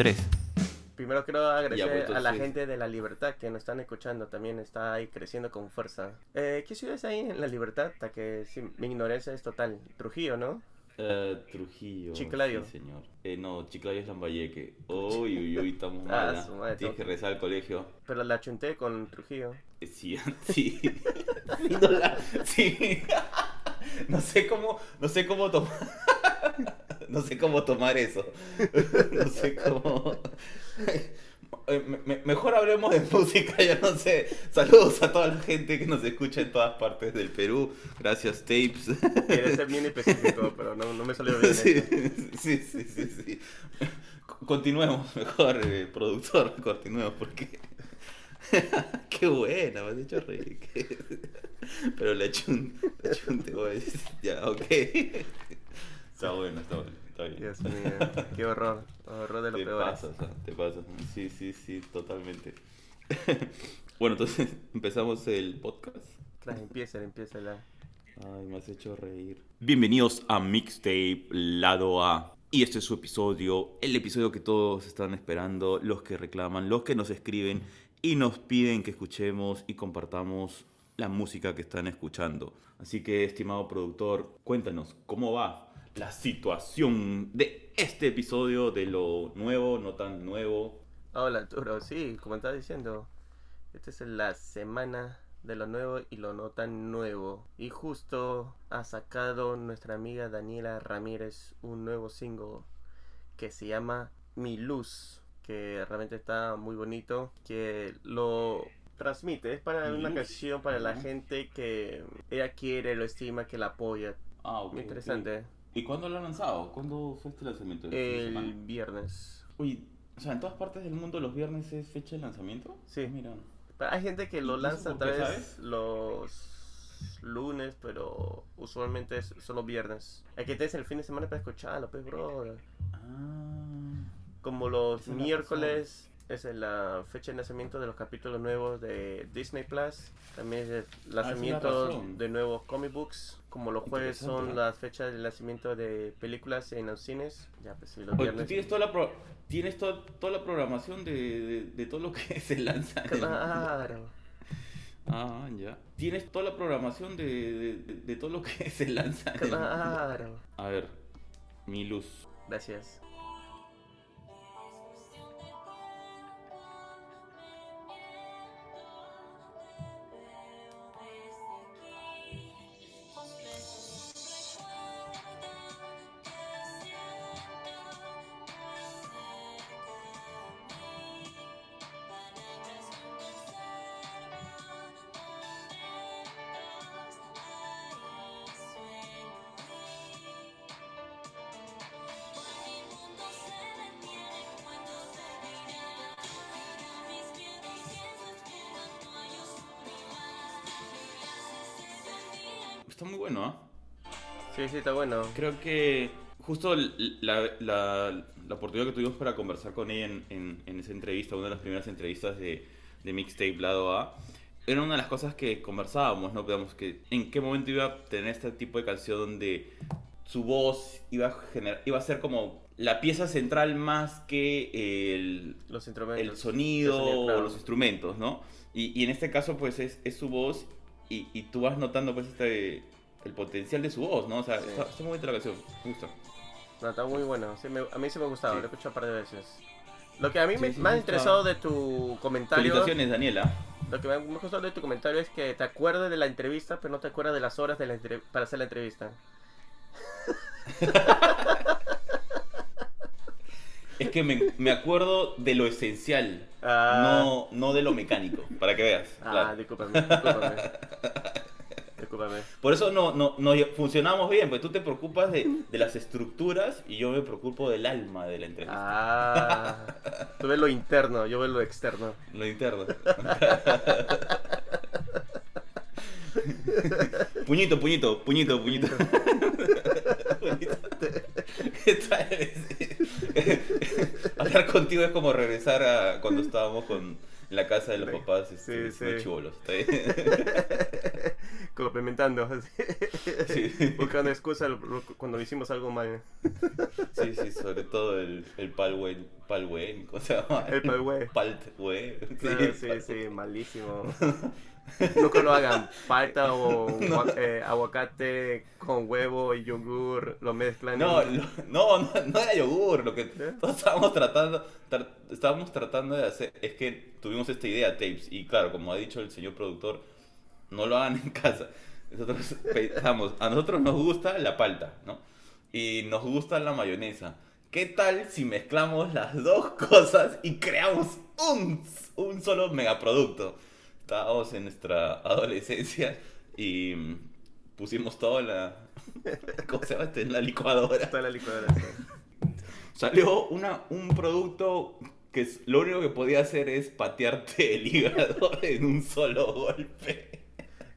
tres. Primero quiero agradecer a la gente de La Libertad que nos están escuchando. También está ahí creciendo con fuerza. Eh, ¿Qué ciudad es ahí en La Libertad? Hasta que sí, mi ignorancia es total. Trujillo, ¿no? Eh, Trujillo. Chiclayo. Sí, señor. Eh, no, Chiclayo es Lambayeque. Uy, uy, uy, estamos Ah, mal. ¿ah? madre, Tienes que regresar al colegio. Pero la chunté con Trujillo. Eh, Sí, sí. Sí, no, la- sí. No sé cómo, no sé cómo tomar. No sé cómo tomar eso. No sé cómo. Eh, me- me- mejor hablemos de música, yo no sé. Saludos a toda la gente que nos escucha en todas partes del Perú. Gracias, Tapes. Quiere ser bien específico, pero no, no me salió bien. Sí, sí, sí, sí, sí. Continuemos, mejor, eh, productor, continuemos, porque... Qué buena, me has hecho reír. Pero la chun, la chun te voy a decir, ya, ok. Está bueno, está bueno, está bien. Dios mío, qué horror. Horror de lo Te peor. pasas, te pasas. Sí, sí, sí, totalmente. Bueno, entonces empezamos el podcast. Claro, empieza, empieza la. Ay, me has hecho reír. Bienvenidos a Mixtape Lado A. Y este es su episodio, el episodio que todos están esperando, los que reclaman, los que nos escriben y nos piden que escuchemos y compartamos la música que están escuchando. Así que, estimado productor, cuéntanos cómo va la situación de este episodio de lo nuevo, no tan nuevo. Hola, Arturo. Sí, como estaba diciendo, esta es la semana de lo nuevo y lo no tan nuevo. Y justo ha sacado nuestra amiga Daniela Ramírez un nuevo single que se llama Mi Luz, que realmente está muy bonito, que lo transmite, es para Mi una Luz. canción para la gente que ella quiere, lo estima, que la apoya. Ah, ok. Muy ok. ¿Y cuándo lo han lanzado? ¿Cuándo fue este lanzamiento? ¿El de El semana? viernes. Uy, o sea, en todas partes del mundo los viernes es fecha de lanzamiento. Sí. Ah, Mira. Pero hay gente que lo ¿Y eso lanza tal vez sabes? los lunes, pero usualmente es solo viernes. Hay que tener el fin de semana para escucharlo, pues, bro. Ah. Como los Esa miércoles es la fecha de nacimiento de los capítulos nuevos de Disney Plus. También es el lanzamiento razón. de nuevos comic books. Como los jueves son Interesante. las fechas de nacimiento de películas en los cines. Ya, pues, sí, los Oye, tú viernes. tienes toda la, pro- tienes to- toda la programación de, de, de todo lo que se lanza. Claro. Ah, ya. Tienes toda la programación de, de, todo lo que se lanza. Claro. A ver, mi luz. Gracias. Está muy bueno, ¿ah? Sí, sí, está bueno. Creo que justo la, la- la oportunidad que tuvimos para conversar con ella en, en- en esa entrevista, una de las primeras entrevistas de, de Mixtape Lado A, era una de las cosas que conversábamos, ¿no? Digamos que en qué momento iba a tener este tipo de canción donde su voz iba a, generar, iba a ser como la pieza central más que el, Los instrumentos. el sonido El sonido, claro. o los instrumentos, ¿no? Y, y en este caso, pues, es, es su voz y, y tú vas notando, pues, este, el potencial de su voz, ¿no? O sea, Sí. está, está muy bonita la canción, me gusta. No, está muy bueno. Sí, me- a mí sí me ha gustado, lo he escuchado un par de veces. Lo que a mí me, me ha interesado de tu comentario, Felicitaciones, Daniela. lo que me ha gustado de tu comentario es que te acuerdas de la entrevista, pero no te acuerdas de las horas de la para hacer la entrevista. Es que me, me acuerdo de lo esencial, Ah, no, no de lo mecánico, para que veas. ah, claro. discúlpame, discúlpame. discúlpame. Por eso no, no, no funcionamos bien, pues tú te preocupas de, de las estructuras y yo me preocupo del alma de la entrevista, Ah, tú ves lo interno, yo veo lo externo. lo interno. puñito, puñito, puñito, puñito. Puñito. Esta es- Hablar contigo es como regresar a cuando estábamos con la casa de los papás este, Sí, complementando. Buscando excusas cuando hicimos algo mal. Sí, sí, sobre todo el, el palwe, palwe, ¿cómo se llama? El palwe. Paltwe. Sí, sí, sí, malísimo. Nunca lo hagan. Palta o eh, aguacate con huevo y yogur, lo mezclan. No, no, no, no, era yogur. Lo que ¿Eh? todos estábamos tratando, estábamos tratando de hacer es que tuvimos esta idea, tapes. Y claro, como ha dicho el señor productor, no lo hagan en casa. Nosotros pensamos, a nosotros nos gusta la palta, ¿no? Y nos gusta la mayonesa. ¿Qué tal si mezclamos las dos cosas y creamos un, un solo megaproducto? Estábamos en nuestra adolescencia y pusimos todo en la. ¿Cómo se llama? Este? En la licuadora. Toda la licuadora. Salió una, un producto que lo único que podía hacer es patearte el hígado en un solo golpe.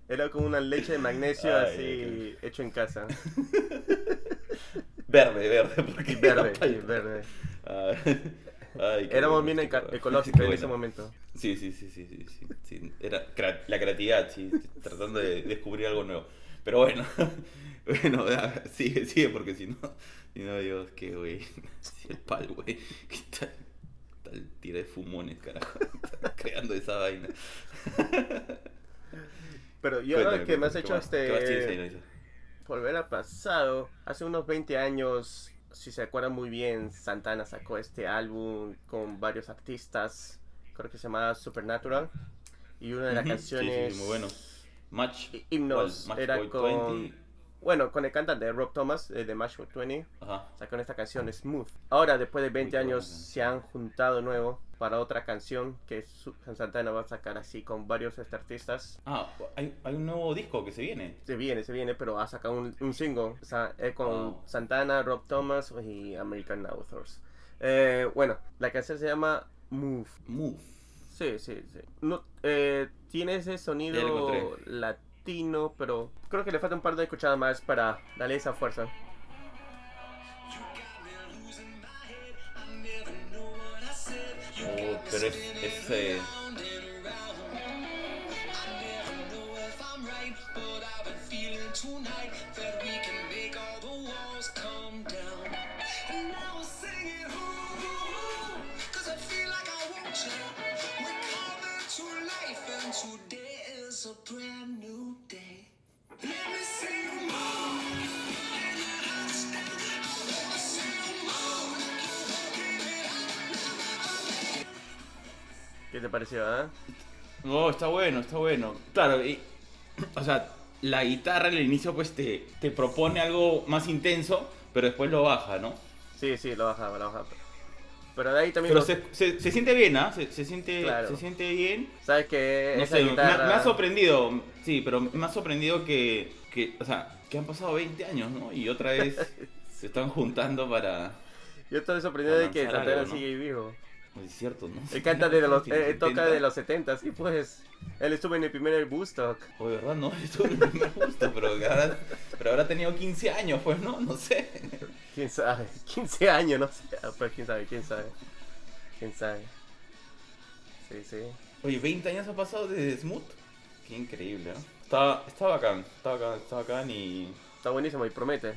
Era como una leche de magnesio así hecho en casa. Verde, verde, porque verde, sí, verde. Éramos bien ecológicos en ese momento. Sí, sí, sí, sí, sí, sí. Era la creatividad, sí, tratando de descubrir algo nuevo. Pero bueno, bueno, sigue, sigue, porque si no, si no, Dios, qué güey. el pal, güey. ¿Qué tal, tal tira de fumones, carajo? creando esa vaina. Pero yo ahora que me has hecho este. Volver al pasado, hace unos 20 años si se acuerdan muy bien, Santana sacó este álbum con varios artistas, creo que se llama Supernatural. Y una de las canciones. Sí, muy bueno. Match. Himnos. era con. Bueno, con el cantante Rob Thomas eh, de Match 20. Ajá. Sacó esta canción Smooth. Ahora, después de 20 años, se han juntado nuevo para otra canción que Santana va a sacar así con varios artistas. Ah, hay, hay, un nuevo disco que se viene. Se viene, se viene, pero ha sacado un, un single. O sea, es con oh. Santana, Rob Thomas y American Authors. Eh, bueno, la canción se llama Move. Move. Sí, sí, sí. No, eh, tiene ese sonido latino, pero creo que le falta un par de escuchadas más para darle esa fuerza. Oh, pero es, eh... te pareció, ah? No, está bueno, está bueno. Claro, y, o sea, la guitarra al inicio pues te, te propone algo más intenso, pero después lo baja, ¿no? Sí, sí, lo baja, lo baja. Pero de ahí también. Pero se, se, siente bien, ¿ah? Se, se, siente, se siente bien. ¿Sabes qué? No sé, me, ha sorprendido. Sí, pero me ha sorprendido que, que. O sea, que han pasado 20 años, ¿no? Y otra vez se están juntando para. Yo estoy sorprendido de que Santana sigue vivo. Es cierto, ¿no? Él canta de los, eh, toca de los 70, sí, pues. Él estuvo en el primer Bustock. O verdad, no, estuvo en el primer Bustock, pero ahora, pero ahora ha tenido 15 años, pues, ¿no? No sé. ¿Quién sabe? 15 años, no sé. Ah, pues, quién sabe, quién sabe. Quién sabe. Sí, sí. Oye, 20 años ha pasado desde Smooth. Qué increíble, ¿no? Está, está bacán, está bacán, está bacán y... Está buenísimo y promete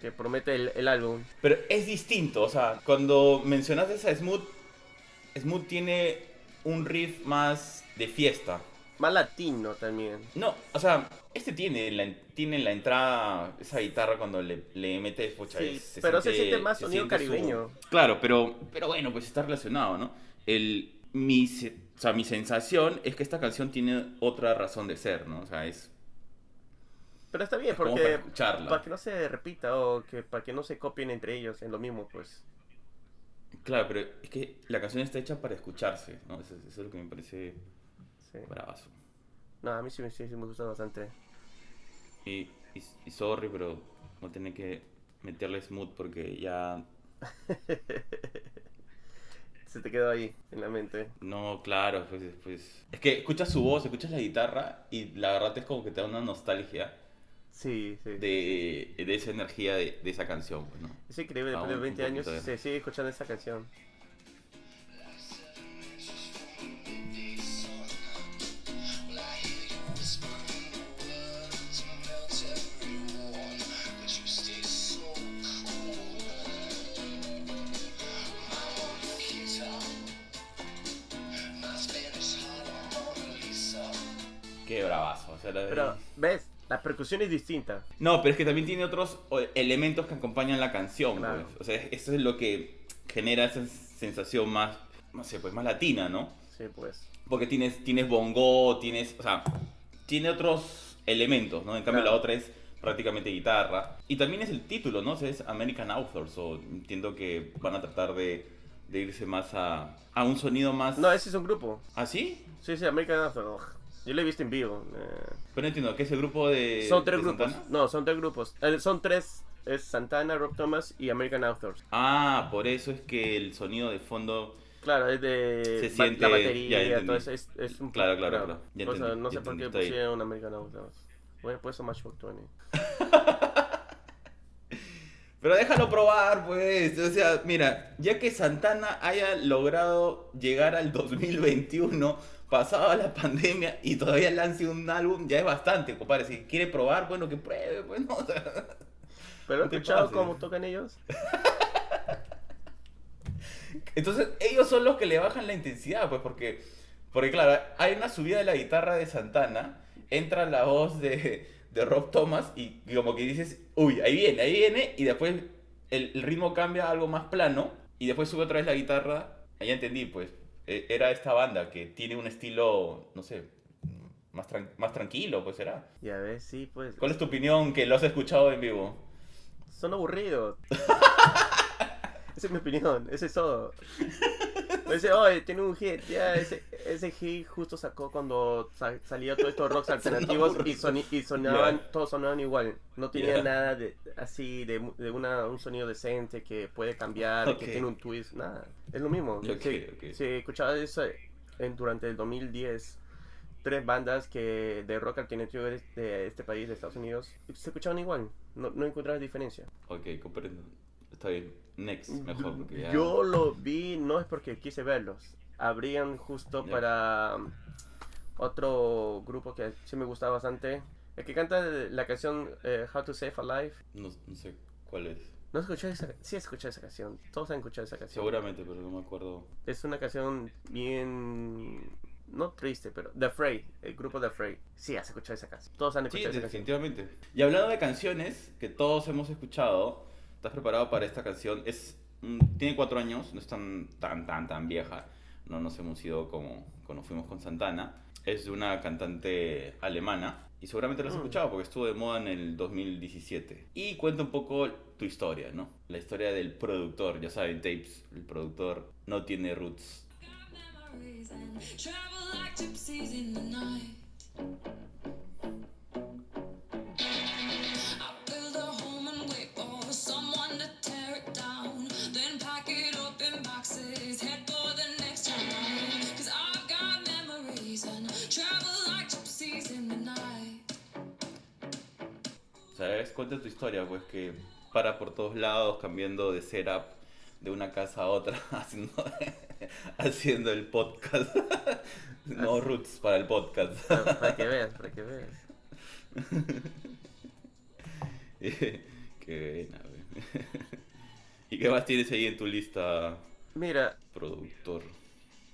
que promete el, el, álbum. Pero es distinto, o sea, cuando mencionaste a Smooth, Smooth tiene un riff más de fiesta. Más latino también. No, o sea, este tiene la, tiene la entrada, esa guitarra cuando le, le mete fucha. Sí, pero se siente más sonido caribeño. Claro, pero, pero bueno, pues está relacionado, ¿no? El, mi, o sea, mi sensación es que esta canción tiene otra razón de ser, ¿no? O sea, es... Pero está bien, porque para, para, que no se repita o que para que no se copien entre ellos en lo mismo, pues. Claro, pero es que la canción está hecha para escucharse, ¿no? Eso, es lo que me parece sí. bravazo. No, a mí sí, sí, sí me gusta bastante. Y, y, sorry, pero no tiene que meterle smooth porque ya... Se te quedó ahí, en la mente. No, claro, pues, pues... Es que escuchas su voz, escuchas la guitarra y la verdad es como que te da una nostalgia Sí, sí. De, de esa energía de, esa canción. Pues, ¿no? Es increíble, después de 20 años se sigue escuchando esa canción. Qué bravazo. O sea, la Pero, ¿ves? La percusión es distinta. No, pero es que también tiene otros elementos que acompañan la canción, Claro. pues. O sea, eso es lo que genera esa sensación más, no sé, pues más latina, ¿no? Sí, pues. Porque tienes, tienes bongo, tienes, o sea, tiene otros elementos, ¿no? En cambio Claro. la otra es prácticamente guitarra. Y también es el título, ¿no? O sea, es American Authors, o entiendo que van a tratar de, de irse más a, a un sonido más... No, ese es un grupo. ¿Ah, sí? Sí, sí, American After. Yo lo he visto en vivo. eh. Pero no entiendo, ¿qué es el grupo de son tres de grupos. Santana? No, son tres grupos. Eh, son tres. Es Santana, Rob Thomas y American Authors. Ah, por eso es que el sonido de fondo... Claro, es de Se siente- la ya batería, entendí. todo eso. Es, es un Claro, claro, claro. Ya no sé ya por qué pusieron American Authors. Bueno, pues Matchbox 20. Pero déjalo probar, pues. O sea, mira, ya que Santana haya logrado llegar al 2021, pasada la pandemia, y todavía lance un álbum, ya es bastante, compadre. Si quiere probar, bueno, que pruebe, pues, ¿no? O sea, Pero he escuchado cómo tocan ellos. Entonces, ellos son los que le bajan la intensidad, pues, porque, porque claro, hay una subida de la guitarra de Santana, entra la voz de, de Rob Thomas, y, y como que dices, uy, ahí viene, ahí viene, y después el, el ritmo cambia a algo más plano, y después sube otra vez la guitarra, ahí entendí, pues, era esta banda que tiene un estilo, no sé, más, tran- más tranquilo, pues será. Ya ves, sí, pues. ¿Cuál es tu opinión que lo has escuchado en vivo? Son aburridos. Esa es mi opinión, ese es todo. Ese, oye, tiene un hit, ya, ese, ese hit justo sacó cuando sa- salía todos estos rocks alternativos y, soni- y sonaban, Ya. todos sonaban igual. No tenía Ya. nada de así, de, mu- de una, un sonido decente que puede cambiar, Ok. que tiene un twist, nada. Es lo mismo. Ok, si, ok. si escuchabas eso en, durante el 2010, tres bandas que de rock alternativo de, de este país, de Estados Unidos, se escuchaban igual. No, no encontrabas diferencia. Ok, comprendo. Bien. Next, mejor, porque ya... Yo lo vi, no es porque quise verlos. Habrían justo Ya. para um, otro grupo que sí me gustaba bastante. El que canta la canción eh, How to Save a Life. No, no sé cuál es. ¿No escuché esa Sí escuché esa canción. Todos han escuchado esa canción. Seguramente, pero no me acuerdo. Es una canción bien... No triste, pero... The Afraid. El grupo The Afraid. Sí, has escuchado esa canción. Todos han Sí, escuchado esa canción. definitivamente. Y hablando de canciones que todos hemos escuchado, ¿estás preparado para esta canción? Es mm, Tiene cuatro años, no es tan, tan, tan, tan vieja. No nos hemos ido como cuando fuimos con Santana. Es de una cantante alemana. Y seguramente la has Mm. escuchado porque estuvo de moda en el 2017. Y cuenta un poco tu historia, ¿no? La historia del productor. Ya saben, Tapes, el productor no tiene roots. ¿Sabes? Cuenta tu historia, pues que para por todos lados, cambiando de setup de una casa a otra, haciendo, haciendo el podcast. No roots para el podcast. Para, para que veas, para que veas. qué buena. ¿Y qué más tienes ahí en tu lista, Mira, productor?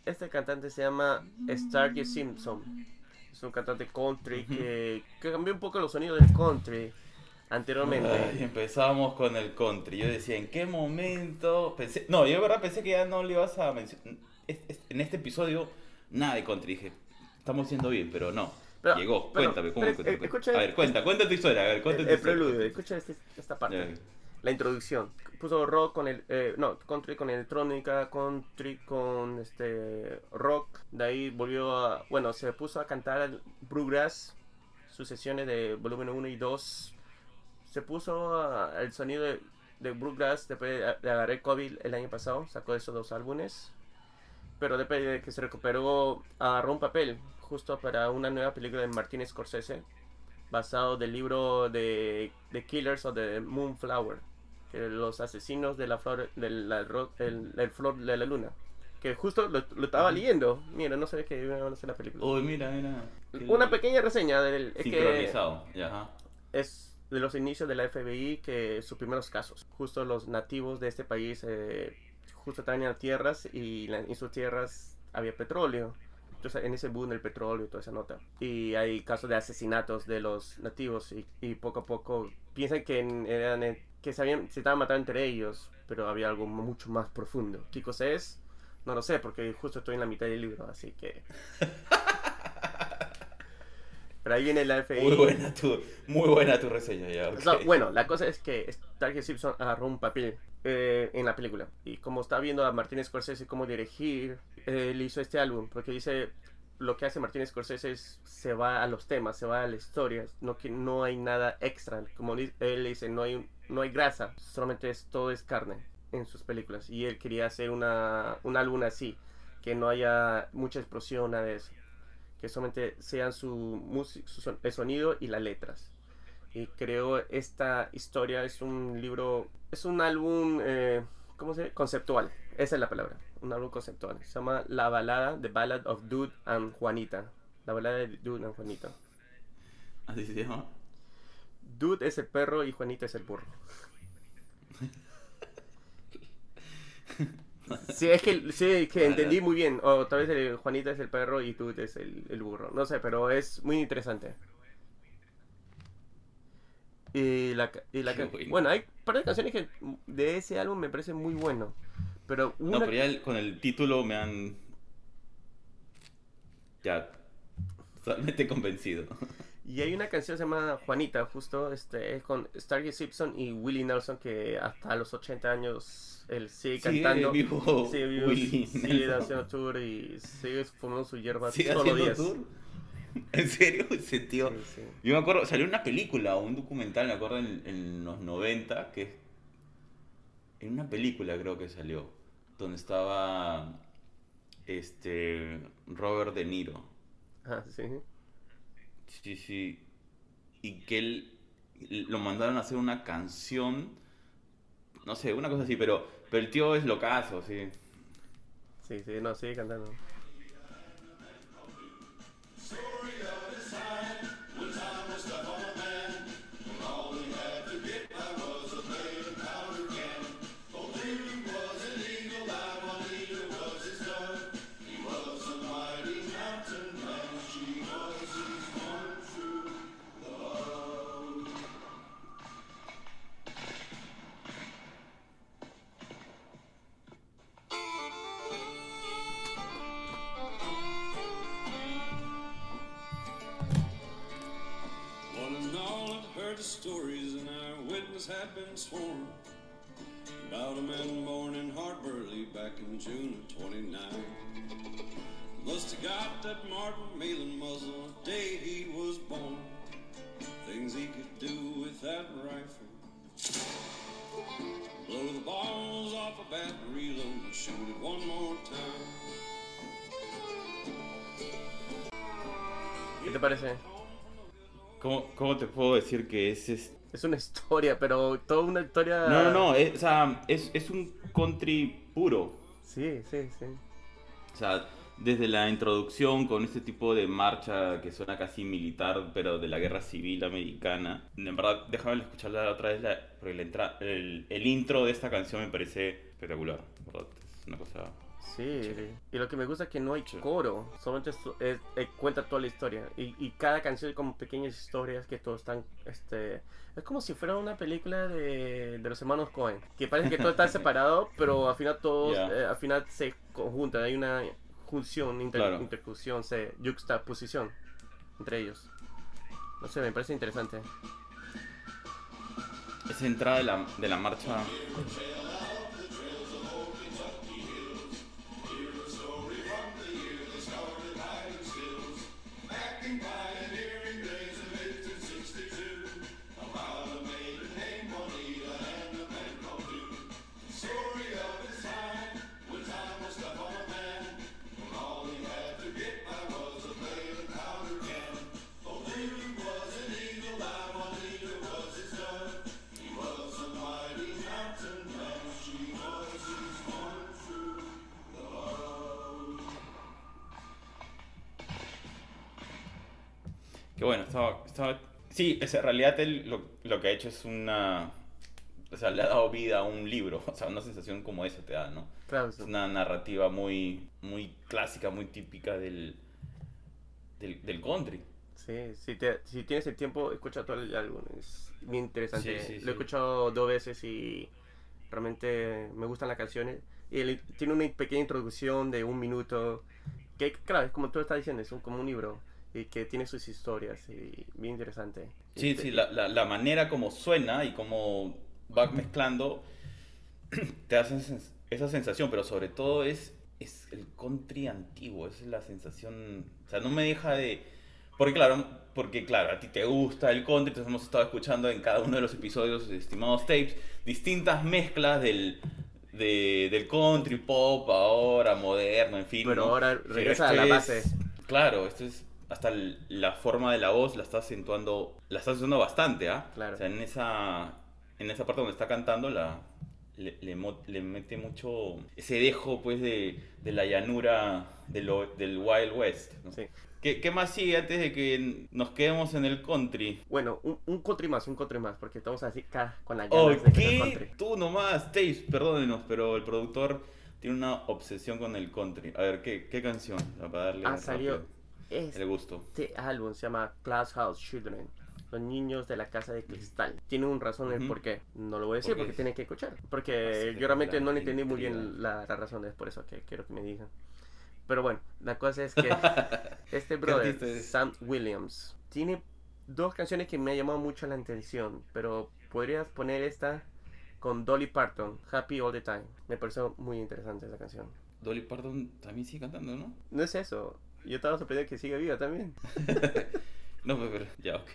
Este cantante se llama Starkey Simpson. Es un cantante country que, que cambió un poco los sonidos del country anteriormente. Ay, empezamos con el country. Yo decía, ¿en qué momento? Pensé, no, yo de verdad pensé que ya no le ibas a mencionar. En este episodio, nada de country. Dije, estamos yendo bien, pero no. Pero- Llegó, pero- cuéntame, ¿cómo pero, cuéntame? escucha- a ver, cuenta, cuenta tu historia. A ver, cuenta el, tu el preludio, escucha este- esta parte. La introducción. Puso rock con el. eh, no, country con electrónica, country con este rock. De ahí volvió a. Bueno, se puso a cantar Bluegrass. Sus sesiones de volumen 1 y 2. Se puso a- el sonido de, de Bluegrass después de, de agarrar COVID el año pasado. Sacó esos dos álbumes. Pero después de que se recuperó, agarró un papel justo para una nueva película de Martin Scorsese basado del libro de The Killers of the Moonflower, que los asesinos de la flor de la, el, el flor de la luna, que justo lo, lo estaba leyendo. Mira, no sabía que iban a hacer la película. Uy, mira, Una pequeña reseña del es que Sincronizado, ya, es de los inicios de la FBI que sus primeros casos. Justo los nativos de este país eh, justo las tierras y la- en sus tierras había petróleo. sea, en ese boom del petróleo y toda esa nota. Y hay casos de asesinatos de los nativos y, y poco a poco piensan que eran en- que se, habían, se estaban matando entre ellos, pero había algo mucho más profundo. ¿Qué cosa es? No lo sé, porque justo estoy en la mitad del libro, así que... Pero ahí viene la FBI. Muy buena tu, muy buena tu reseña ya. O sea, ok. bueno, la cosa es que Starkey Simpson agarró un papel eh, en la película. Y como está viendo a Martin Scorsese cómo dirigir, eh, él hizo este álbum. Porque dice, lo que hace Martin Scorsese es, se va a los temas, se va a las historias. No, que no hay nada extra. Como él dice, no hay, no hay grasa, solamente es, todo es carne en sus películas. Y él quería hacer una, un álbum así, que no haya mucha explosión, nada de eso. Que solamente sean su, su son- el sonido y las letras y creo esta historia es un libro, es un álbum, eh, ¿cómo se dice? Conceptual, esa es la palabra, un álbum conceptual. Se llama La balada, The Ballad of Dude and Juanita. La balada de Dude and Juanita. ¿Así se llama? Dude es el perro y Juanita es el burro. Sí, es que, sí, que entendí muy bien. O tal vez el Juanita es el perro y Dude es el, el burro. No sé, pero es muy interesante. Y la, y la bueno. bueno, hay un par de canciones que de ese álbum me parece muy bueno. Pero una, No, pero ya el- con el título me han. Ya. Totalmente convencido. Y hay una canción que se llama Juanita, justo este, es con Starkey Simpson y Willie Nelson, que hasta los 80 años él sigue Sigue cantando. vivo sigue vivo, Willie sigue Nelson. haciendo tour y sigue fumando su hierba ¿Sigue todos los días. tour? ¿En serio? Ese tío. Sí, sí. Yo me acuerdo, salió una película o un documental, me acuerdo en, en los 90, que en una película creo que salió, donde estaba este Robert De Niro. Ah, sí. Sí, sí. Y que él lo mandaron a hacer una canción, no sé, una cosa así, pero, pero el tío es locazo, sí. Sí, sí, no, sigue cantando. Stories, and our witness had been sworn about a man born in Hartburley back in June of 29. Must have got that Martin Malin muzzle the day he was born. Things he could do with that rifle. Blow the balls off a bat, reload, and shoot it one more time. ¿Qué te parece? ¿Cómo, cómo te puedo decir que es este? Es una historia, pero toda una historia... No, no, no, es, o sea, es, es un country puro. Sí, sí, sí. O sea, desde la introducción con este tipo de marcha que suena casi militar, pero de la guerra civil americana. En verdad, déjame escucharla otra vez, la- porque la entra- el, el intro de esta canción me parece espectacular. Es una cosa... Sí, y lo que me gusta es que no hay coro, solamente es- es- eh, cuenta toda la historia. Y, y cada canción es como pequeñas historias que todos están, este... Es como si fuera una película de, de los hermanos Cohen, que parece que todo está separado, pero al final todos, eh, al final se conjuntan, hay una junción, inter, Claro. intercusión, se, juxtaposición entre ellos. No sé, me parece interesante. Esa entrada de la, de la marcha... Que bueno, estaba... estaba... Sí, es, en realidad él lo, lo que ha hecho es una... O sea, le ha dado vida a un libro. O sea, una sensación como esa te da, ¿no? Claro, Es una narrativa muy, muy clásica, muy típica del, del, del country. Sí, si, te- si tienes el tiempo, escucha todo el álbum. Es bien interesante. Sí, sí, Lo he escuchado dos veces y realmente me gustan las canciones. Y él tiene una pequeña introducción de un minuto. Que, claro, es como tú estás diciendo, es un, como un libro. Y que tiene sus historias. Y bien interesante. Sí, Este- sí, la, la, la manera como suena y como va mezclando te hace esa sensación, pero sobre todo es, es el country antiguo, es la sensación, o sea, no me deja de... Porque claro, porque claro, a ti te gusta el country, entonces hemos estado escuchando en cada uno de los episodios Estimados Tapes distintas mezclas del, de- del country pop, ahora moderno, en fin. Pero ¿no? ahora Pero regresa a la es- base. Claro, esto es hasta la forma de la voz la está acentuando, la está acentuando bastante, ¿ah? Claro. O sea, en esa, en esa parte donde está cantando la, le, le mo- le mete mucho ese dejo, pues, de, de la llanura del, o- del Wild West. ¿no? Sí. ¿Qué, qué más sigue antes de que nos quedemos en el country? Bueno, un, un country más, un country más. Porque estamos así con la ganas de escuchar country. Tú nomás, Taves, perdónenos, pero el productor tiene una obsesión con el country. A ver, ¿qué, qué canción? Para darle Ah, salió rápido el gusto. Este álbum se llama Glass House Children. Los niños de la casa de cristal. Tiene un razón el Ujú. por qué. No lo voy a decir ¿Por qué? porque tienen que escuchar. Porque Así yo realmente no le entendí muy bien la, la razón. Es por eso que quiero que me digan. Pero bueno, la cosa es que este brother? Sam Williams, tiene dos canciones que me han llamado mucho la atención. Pero podrías poner esta con Dolly Parton, Happy All the Time. Me pareció muy interesante esa canción. Dolly Parton también sigue cantando, ¿no? No es eso. Yo estaba sorprendido que siga viva también. No, pero ya, ok.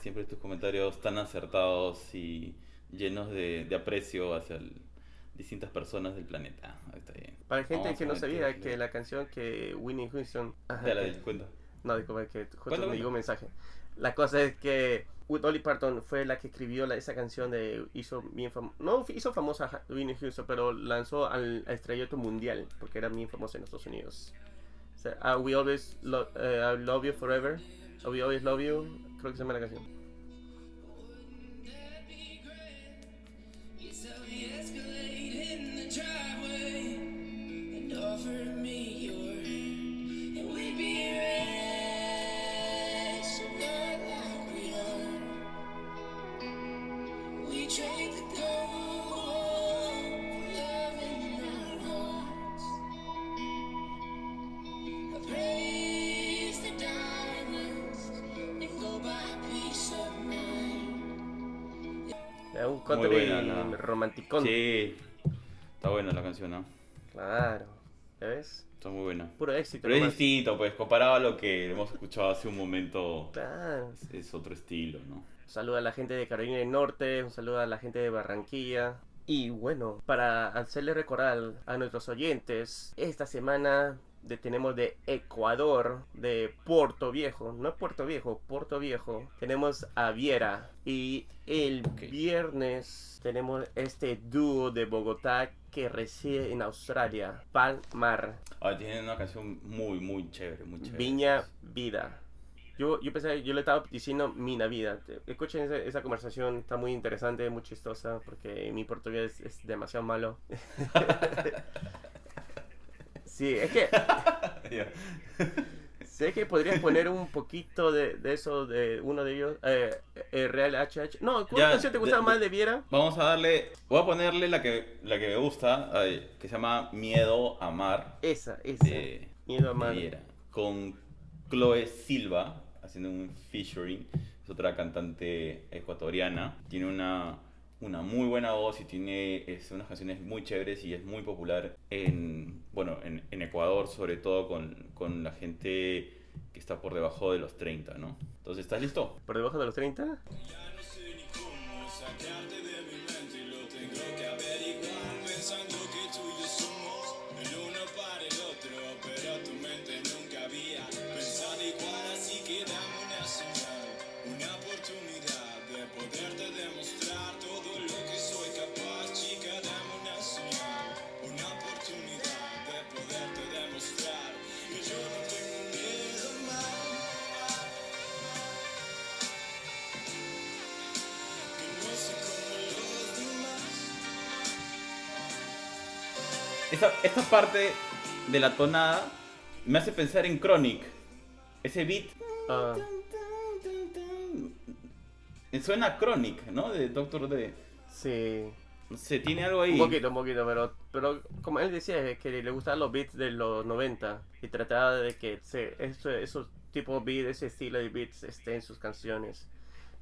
Siempre tus comentarios tan acertados y llenos de, de aprecio hacia el- distintas personas del planeta. Ah, Está bien. Para gente Vamos que no sabía meterle. que la canción que Winnie Houston... Ya la que- cuenta. No, disculpa, que justo me llegó un mensaje. La cosa es que Dolly Parton fue la que escribió la- esa canción de... Hizo bien fam- No hizo famosa Winnie Houston, pero lanzó al a estrellato mundial, porque era bien famosa en Estados Unidos. O sea, ah, we always lo- I love you forever. We always love you. Creo que se llama la canción. Romanticón. Sí. Está buena la canción, ¿no? Claro. ¿Ya ves? Está muy buena. Puro éxito. Pero es nomás. distinto, pues, comparado a lo que hemos escuchado hace un momento. Claro. Es, es otro estilo, ¿no? Un saludo a la gente de Carolina del Norte, un saludo a la gente de Barranquilla. Y bueno, para hacerle recordar a nuestros oyentes, esta semana de- tenemos de Ecuador, de Puerto Viejo, no Puerto Viejo, Puerto Viejo, tenemos a Viera. Y el Ok. viernes tenemos este dúo de Bogotá que reside en Australia, Palmar, Ah, tienen una canción muy, muy chévere, muy chévere. Viña Vida. Yo, yo pensé, yo le estaba diciendo Mina Vida. Escuchen esa, esa conversación, está muy interesante, muy chistosa, porque mi portugués es demasiado malo. sí, es que sé que podrías poner un poquito de, de eso de uno de ellos, eh, eh, Real HH. No, ¿cuál Ya, canción te gustaba de- más de Viera? Vamos a darle, voy a ponerle la que, la que me gusta, ay, que se llama Miedo a Amar. Esa, esa. de, Miedo a Amar. Viera, con Chloe Silva haciendo un featuring. Es otra cantante ecuatoriana. Tiene una, una muy buena voz y tiene es, unas canciones muy chéveres y es muy popular en, bueno, en, en Ecuador, sobre todo con, con la gente que está por debajo de los 30, ¿no? Entonces, ¿estás listo? ¿Por debajo de los 30? Ya no sé ni cómo sacarte de mi mente y lo tengo que Esta, esta parte de la tonada me hace pensar en Chronic. ese beat Ah, suena Chronic, ¿no? De Doctor D. sí. No sé, tiene algo ahí. Un poquito, un poquito, pero, pero como él decía, es que le gustaban los beats de los 90 y trataba de que se, eso, esos tipos de beats, ese estilo de beats esté en sus canciones.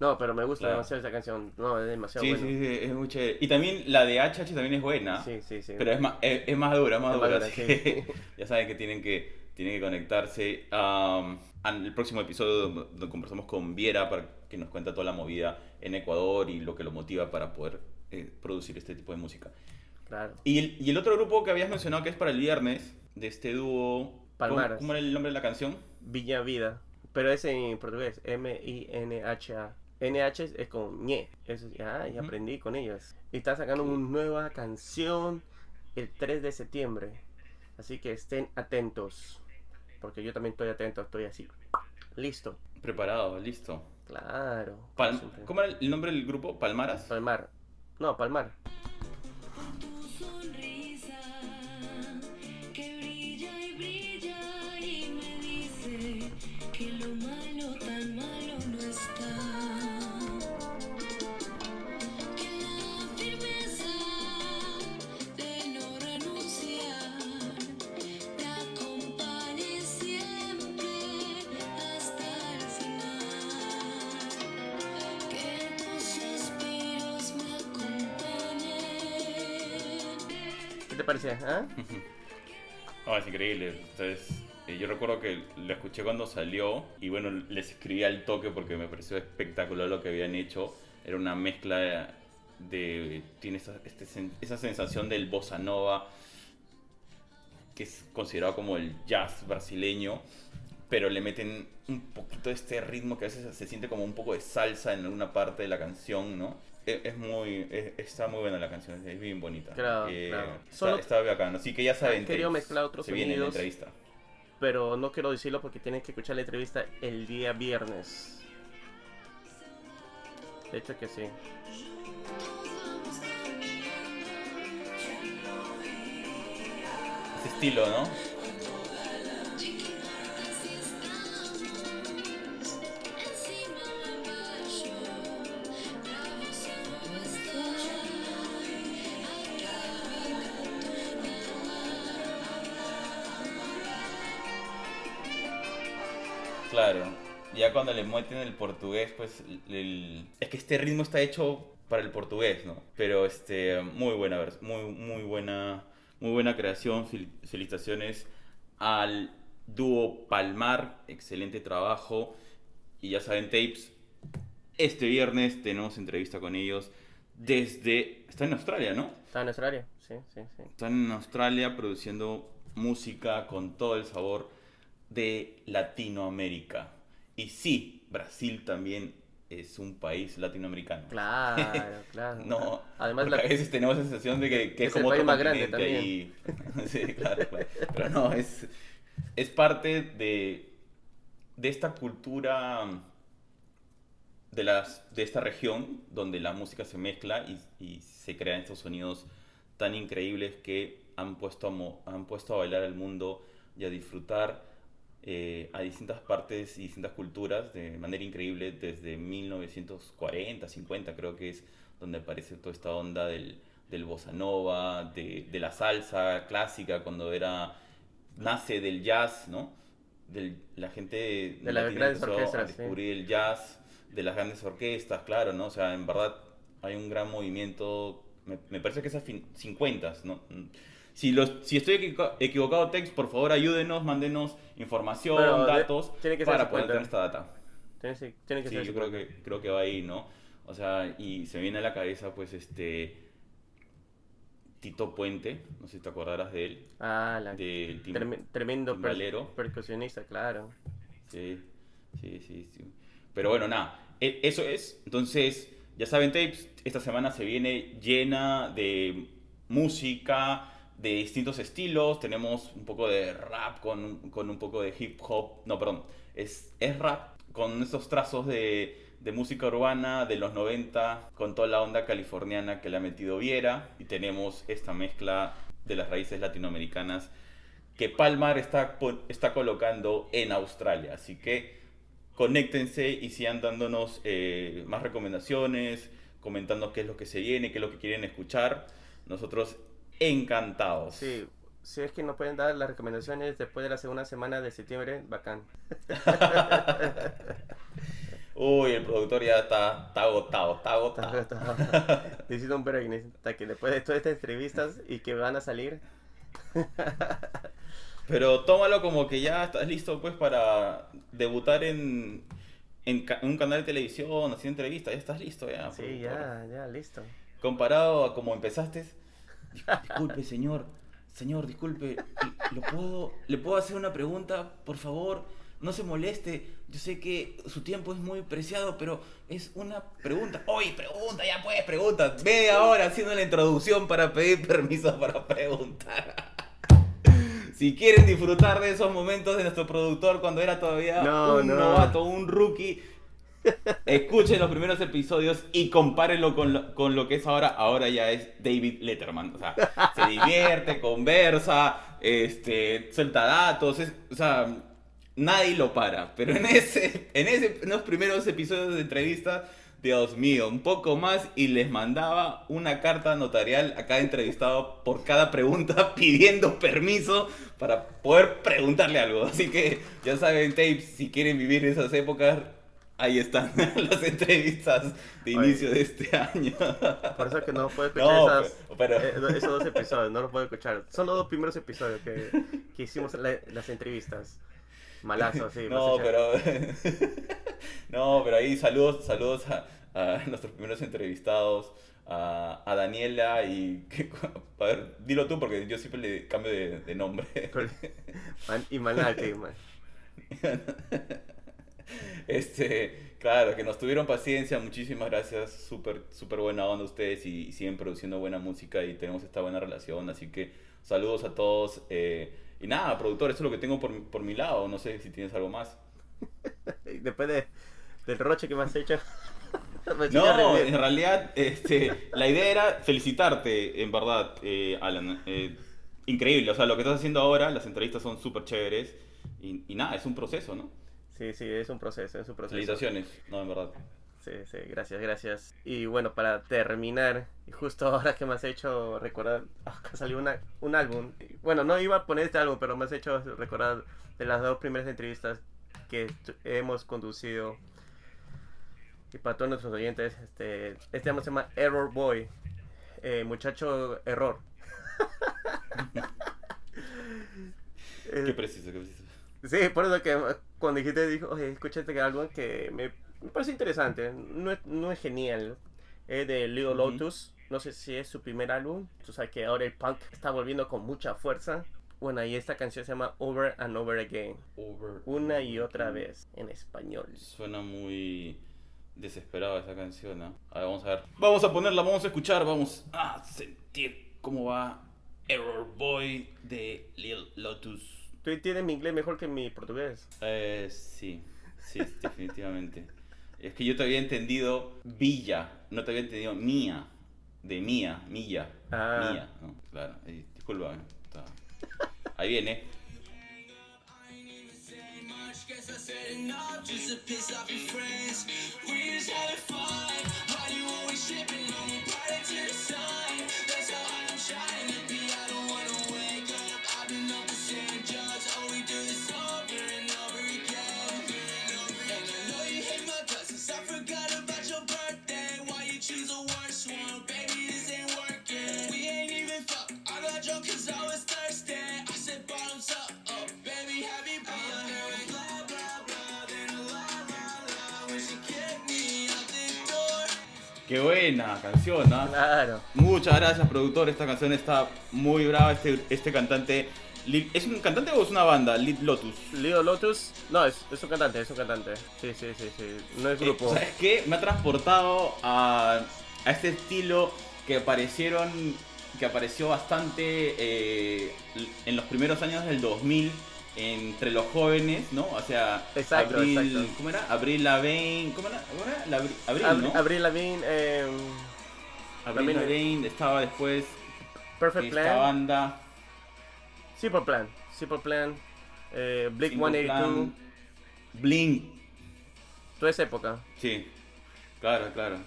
No, pero me gusta Claro. demasiado esa canción. No, es demasiado Sí, bueno. sí, sí, es muy chévere. Y también la de HH también es buena. Sí, sí, sí. Pero es más, es, es más dura, más Es más dura. dura, sí. que ya saben que tienen que, tienen que conectarse. Um, al próximo episodio donde, conversamos con Viera para que nos cuenta toda la movida en Ecuador y lo que lo motiva para poder eh, producir este tipo de música. Claro. Y el, y el otro grupo que habías mencionado que es para el viernes, de este dúo... ¿cómo- Palmaras. ¿Cómo, era el nombre de la canción? Viña Vida. Pero es en portugués. M-I-N-H-A. NH es con ñe. Eso, ya, ya Ujú. aprendí con ellos. Y está sacando una nueva canción el 3 de septiembre. Así que estén atentos. Porque yo también estoy atento, estoy así. Listo. Preparado, listo. Claro. Pal-. ¿Cómo era el nombre del grupo? ¿Palmaras? Palmar. No, Palmar. ¿Ah? No, es increíble. Eh, yo recuerdo que lo escuché cuando salió y bueno, les escribí al toque porque me pareció espectacular lo que habían hecho. Era una mezcla de... tiene esa, este esa sensación del bossa nova que es considerado como el jazz brasileño, pero le meten un poquito de este ritmo que a veces se siente como un poco de salsa en alguna parte de la canción, ¿no? Es, es muy, es- está muy buena la canción, es bien bonita. Claro, Eh, claro. Está, Solo- está bacán, así que ya saben. Tapes, mezclar otros Se viene en la entrevista. Pero no quiero decirlo porque tienen que escuchar la entrevista el día viernes. De hecho que sí. Ese estilo, ¿no? Claro. Ya cuando le meten el portugués, pues el- es que este ritmo está hecho para el portugués, ¿no? Pero este muy buena muy muy buena muy buena creación. Fel- Felicitaciones al dúo Palmar, excelente trabajo. Y ya saben, tapes. Este viernes tenemos entrevista con ellos desde está en Australia, ¿no? ¿Está en nuestra área? Sí, sí, sí. Están en Australia produciendo música con todo el sabor de Latinoamérica. Y sí, Brasil también es un país latinoamericano. Claro, claro. No, Además, la- a veces tenemos la sensación de que, que es, Es el como país otro más grande ahí. sí, claro, claro. Pero no, es, es parte de, de esta cultura de, las, de esta región donde la música se mezcla y, y se crean estos sonidos tan increíbles que han puesto a, han puesto a bailar al mundo y a disfrutar eh, a distintas partes y distintas culturas de manera increíble desde 1940, 50 creo que es donde aparece toda esta onda del, del bossa nova, de, de la salsa clásica cuando era nace del jazz, ¿no? Del, la gente De las grandes orquestas, a sí. descubrir el jazz, de las grandes orquestas, claro, ¿no? O sea, en verdad hay un gran movimiento, me, me parece que es a fin, 50, ¿no? Si, los, si estoy equivoca- equivocado, Tex, por favor ayúdenos, mándenos información, de- datos, tiene que ser para 50. poder tener esta data. Tiene, que- tiene que Sí, ser yo creo que, creo que va ahí, ¿no? O sea, y se me viene a la cabeza, pues, este... Tito Puente, no sé si te acordarás de él, Ah, la... del tim- trem- tremendo timbalero. percusionista, claro. Sí, sí, sí, sí. Pero bueno, nada, e- eso es. Entonces, ya saben, Tapes, esta semana se viene llena de música, de distintos estilos. Tenemos un poco de rap con, con un poco de hip hop. No, perdón, es, es rap con estos trazos de, de música urbana de los 90, con toda la onda californiana que le ha metido Viera. Y tenemos esta mezcla de las raíces latinoamericanas que Palmar está, está colocando en Australia. Así que conéctense y sigan dándonos eh, más recomendaciones, comentando qué es lo que se viene, qué es lo que quieren escuchar. Nosotros encantados. Sí, si es que nos pueden dar las recomendaciones después de la segunda semana de septiembre, bacán. Uy, el productor ya está, está agotado, está agotado. Necesito un break, necesita que después de todas estas entrevistas y que van a salir, Pero tómalo como que ya estás listo pues para debutar en, en ca- un canal de televisión, haciendo entrevistas, ya estás listo ya. sí, productor. ya, ya, listo. Comparado a como empezaste, "Dis- disculpe señor, señor, disculpe, ¿lo puedo, ¿le puedo hacer una pregunta, por favor? No se moleste, yo sé que su tiempo es muy preciado, pero es una pregunta. Oye, pregunta, ya puedes, pregunta. Media hora haciendo la introducción para pedir permiso para preguntar. Si quieren disfrutar de esos momentos de nuestro productor cuando era todavía No, un no. novato, un rookie, escuchen los primeros episodios y compárenlo con lo, con lo que es ahora. Ahora ya es David Letterman. O sea, se divierte, conversa, este, suelta datos. o sea, nadie lo para. Pero en, ese, en, ese, en primeros episodios de entrevista, Dios mío, un poco más y les mandaba una carta notarial a cada entrevistado por cada pregunta pidiendo permiso para poder preguntarle algo. Así que ya saben, tapes, si quieren vivir esas épocas, ahí están las entrevistas de Oye. inicio de este año. Por eso es que no puedo escuchar No, esas, pero- eh, esos dos episodios, no los puedo escuchar. Son los dos primeros episodios que, que hicimos la- las entrevistas. Malazo, sí. No, pero. no, pero ahí saludos, saludos a, a nuestros primeros entrevistados, a, a Daniela y. que- a ver, dilo tú porque yo siempre le cambio de, de nombre. y Manate, man. Este, claro, que nos tuvieron paciencia, muchísimas gracias, súper, súper buena onda ustedes y, y siguen produciendo buena música y tenemos esta buena relación, así que saludos a todos. eh, y nada, productor, eso es lo que tengo por, mi- por mi lado, no sé si tienes algo más. Después de, del roche que me has hecho. No, en realidad, este, la idea era felicitarte, en verdad, eh, Alan. Eh, increíble, o sea, lo que estás haciendo ahora, las entrevistas son súper chéveres. Y, y nada, es un proceso, ¿no? Sí, sí, es un proceso, es un proceso. Felicitaciones, no, en verdad. Sí, sí, gracias, gracias. Y bueno, para terminar, y justo ahora que me has hecho recordar, ah, que salió una, un álbum. Bueno, no iba a poner este álbum, pero me has hecho recordar de las dos primeras entrevistas que hemos conducido. Y para todos nuestros oyentes, este, este álbum se llama Error Boy, eh, muchacho error. Qué preciso, qué preciso. Sí, por eso que cuando dijiste, dijo, oye, escucha este álbum que me, me parece interesante. No es, no es genial. Es de Little. Lotus. No sé si es su primer álbum. Tú sabes que ahora el punk está volviendo con mucha fuerza. Bueno, y esta canción se llama Over and Over Again. Over. Una y otra vez en español. Suena muy desesperada esa canción, ¿no? A ver, vamos a ver. Vamos a ponerla, vamos a escuchar, vamos a sentir cómo va Error Boy de Lil Lotus. Tú entiendes mi inglés mejor que mi portugués. Eh, sí, sí, definitivamente. Es que yo te había entendido Villa, no te había entendido Mía, de Mía, Milla, Ah. Mía, ¿no? Claro, eh, disculpa. está- Ahí viene. Qué buena canción, ¿no? Claro. Muchas gracias, productor. Esta canción está muy brava. Este, este cantante. ¿Es un cantante o es una banda? Lil Lotus. Little Lotus. No, es, es un cantante, es un cantante. Sí, sí, sí, sí. No es Eh, grupo. ¿Sabes qué? Me ha transportado a, a este estilo que aparecieron. Que apareció bastante eh, en los primeros años del 2000 entre los jóvenes, ¿no? O sea, Exacto, Abril, exacto. ¿cómo era? Abril Lavigne, ¿cómo era? ¿Cómo era? La Abril, Ab- ¿no? Avril Lavigne, eh, Abril Lavigne. Lavigne estaba después Perfect esta Plan. banda. Simple Plan. Simple Plan, eh, Blink Simple 182, Plan, Blink. toda esa época. Sí, claro, claro.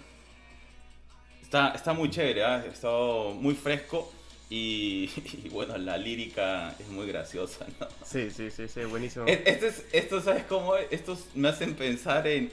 Está, está muy chévere, ¿ah? está muy fresco y, y bueno, la lírica es muy graciosa, ¿no? Sí, sí, sí, sí, buenísimo. E- Esto, es, esto, ¿sabes cómo? Estos me hacen pensar en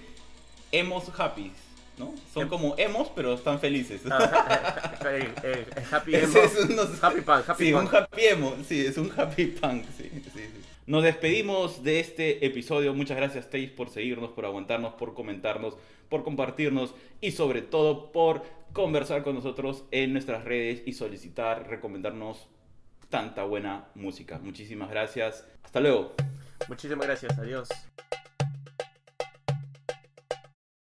emos happy, ¿no? Son como emos, pero están felices. Ah, eh, eh, eh, happy Ese emo. es unos- Happy Punk, Happy sí, Punk. un happy emo, sí, es un happy punk, sí, sí, sí. Nos despedimos de este episodio. Muchas gracias, Taze, por seguirnos, por aguantarnos, por comentarnos, por compartirnos y sobre todo por conversar con nosotros en nuestras redes y solicitar, recomendarnos tanta buena música. Muchísimas gracias. Hasta luego. Muchísimas gracias, adiós.